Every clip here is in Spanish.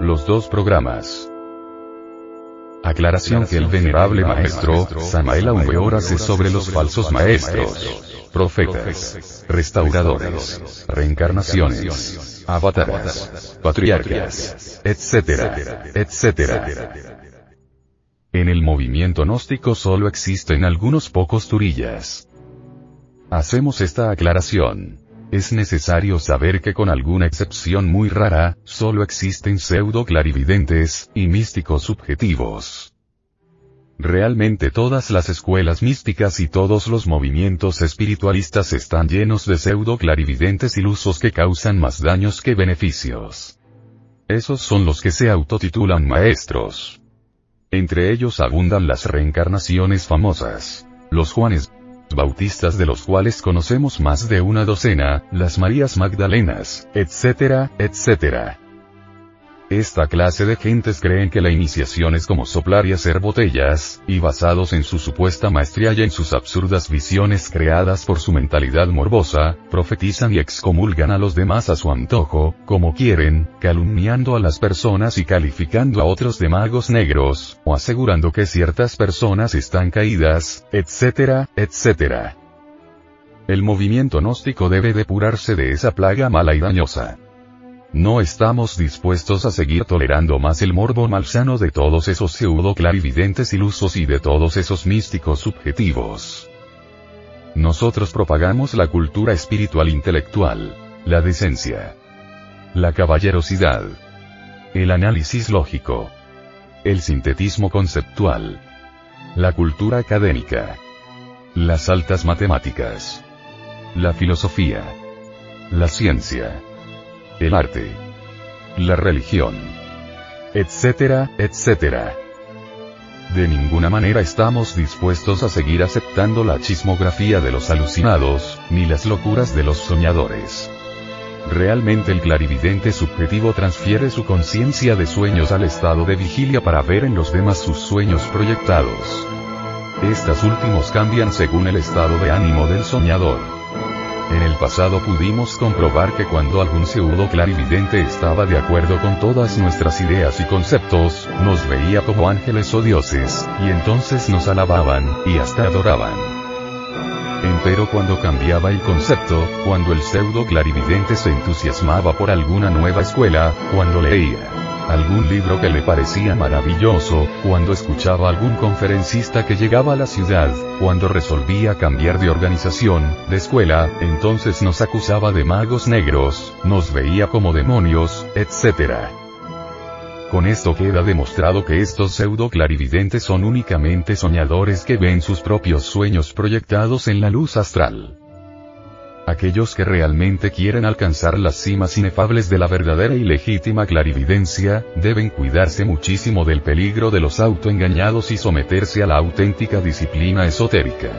los dos programas. Aclaración que el venerable maestro, Samael Aumeor hace sobre los falsos maestros, profetas, restauradores, reencarnaciones, avataras, patriarcas, etcétera, etcétera. En el movimiento gnóstico solo existen algunos pocos turillas. Hacemos esta aclaración. Es necesario saber que con alguna excepción muy rara, solo existen pseudo clarividentes, y místicos subjetivos. Realmente todas las escuelas místicas y todos los movimientos espiritualistas están llenos de pseudo clarividentes ilusos que causan más daños que beneficios. Esos son los que se autotitulan maestros. Entre ellos abundan las reencarnaciones famosas. Los Juanes bautistas de los cuales conocemos más de una docena, las Marías Magdalenas, etcétera, etcétera. Esta clase de gentes creen que la iniciación es como soplar y hacer botellas, y basados en su supuesta maestría y en sus absurdas visiones creadas por su mentalidad morbosa, profetizan y excomulgan a los demás a su antojo, como quieren, calumniando a las personas y calificando a otros de magos negros, o asegurando que ciertas personas están caídas, etcétera, etcétera. El movimiento gnóstico debe depurarse de esa plaga mala y dañosa. No estamos dispuestos a seguir tolerando más el morbo malsano de todos esos pseudo clarividentes ilusos y de todos esos místicos subjetivos. Nosotros propagamos la cultura espiritual intelectual, la decencia, la caballerosidad, el análisis lógico, el sintetismo conceptual, la cultura académica, las altas matemáticas, la filosofía, la ciencia, el arte, la religión, etcétera, etcétera. De ninguna manera estamos dispuestos a seguir aceptando la chismografía de los alucinados, ni las locuras de los soñadores. Realmente el clarividente subjetivo transfiere su conciencia de sueños al estado de vigilia para ver en los demás sus sueños proyectados. Estas últimos cambian según el estado de ánimo del soñador. En el pasado pudimos comprobar que cuando algún pseudo clarividente estaba de acuerdo con todas nuestras ideas y conceptos, nos veía como ángeles o dioses, y entonces nos alababan, y hasta adoraban. Empero cuando cambiaba el concepto, cuando el pseudo clarividente se entusiasmaba por alguna nueva escuela, cuando leía algún libro que le parecía maravilloso, cuando escuchaba algún conferencista que llegaba a la ciudad, cuando resolvía cambiar de organización, de escuela, entonces nos acusaba de magos negros, nos veía como demonios, etc. Con esto queda demostrado que estos pseudo clarividentes son únicamente soñadores que ven sus propios sueños proyectados en la luz astral. Aquellos que realmente quieren alcanzar las cimas inefables de la verdadera y legítima clarividencia, deben cuidarse muchísimo del peligro de los autoengañados y someterse a la auténtica disciplina esotérica.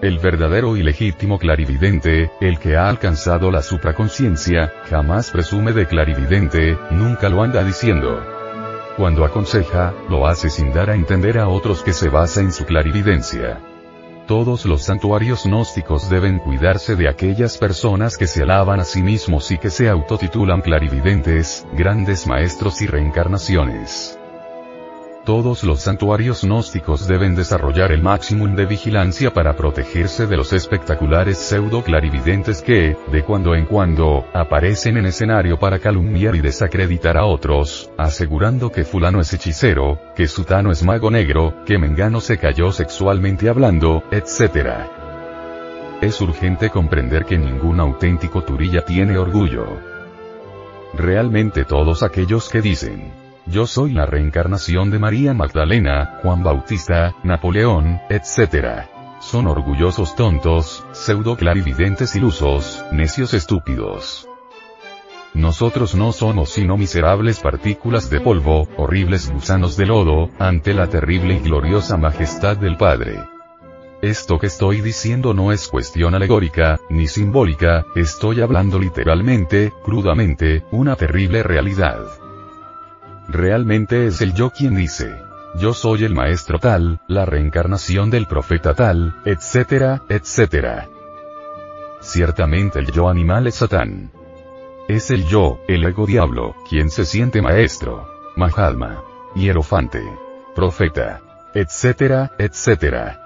El verdadero y legítimo clarividente, el que ha alcanzado la supraconciencia, jamás presume de clarividente, nunca lo anda diciendo. Cuando aconseja, lo hace sin dar a entender a otros que se basa en su clarividencia. Todos los santuarios gnósticos deben cuidarse de aquellas personas que se alaban a sí mismos y que se autotitulan clarividentes, grandes maestros y reencarnaciones. Todos los santuarios gnósticos deben desarrollar el máximo de vigilancia para protegerse de los espectaculares pseudo clarividentes que, de cuando en cuando, aparecen en escenario para calumniar y desacreditar a otros, asegurando que fulano es hechicero, que sutano es mago negro, que mengano se cayó sexualmente hablando, etc. Es urgente comprender que ningún auténtico turilla tiene orgullo. Realmente todos aquellos que dicen, yo soy la reencarnación de María Magdalena, Juan Bautista, Napoleón, etc. Son orgullosos tontos, pseudo clarividentes ilusos, necios estúpidos. Nosotros no somos sino miserables partículas de polvo, horribles gusanos de lodo, ante la terrible y gloriosa majestad del Padre. Esto que estoy diciendo no es cuestión alegórica, ni simbólica, estoy hablando literalmente, crudamente, una terrible realidad. Realmente es el yo quien dice. Yo soy el maestro tal, la reencarnación del profeta tal, etcétera, etcétera. Ciertamente el yo animal es Satán. Es el yo, el ego diablo, quien se siente maestro. Mahatma. Hierofante. Profeta. Etcétera, etcétera.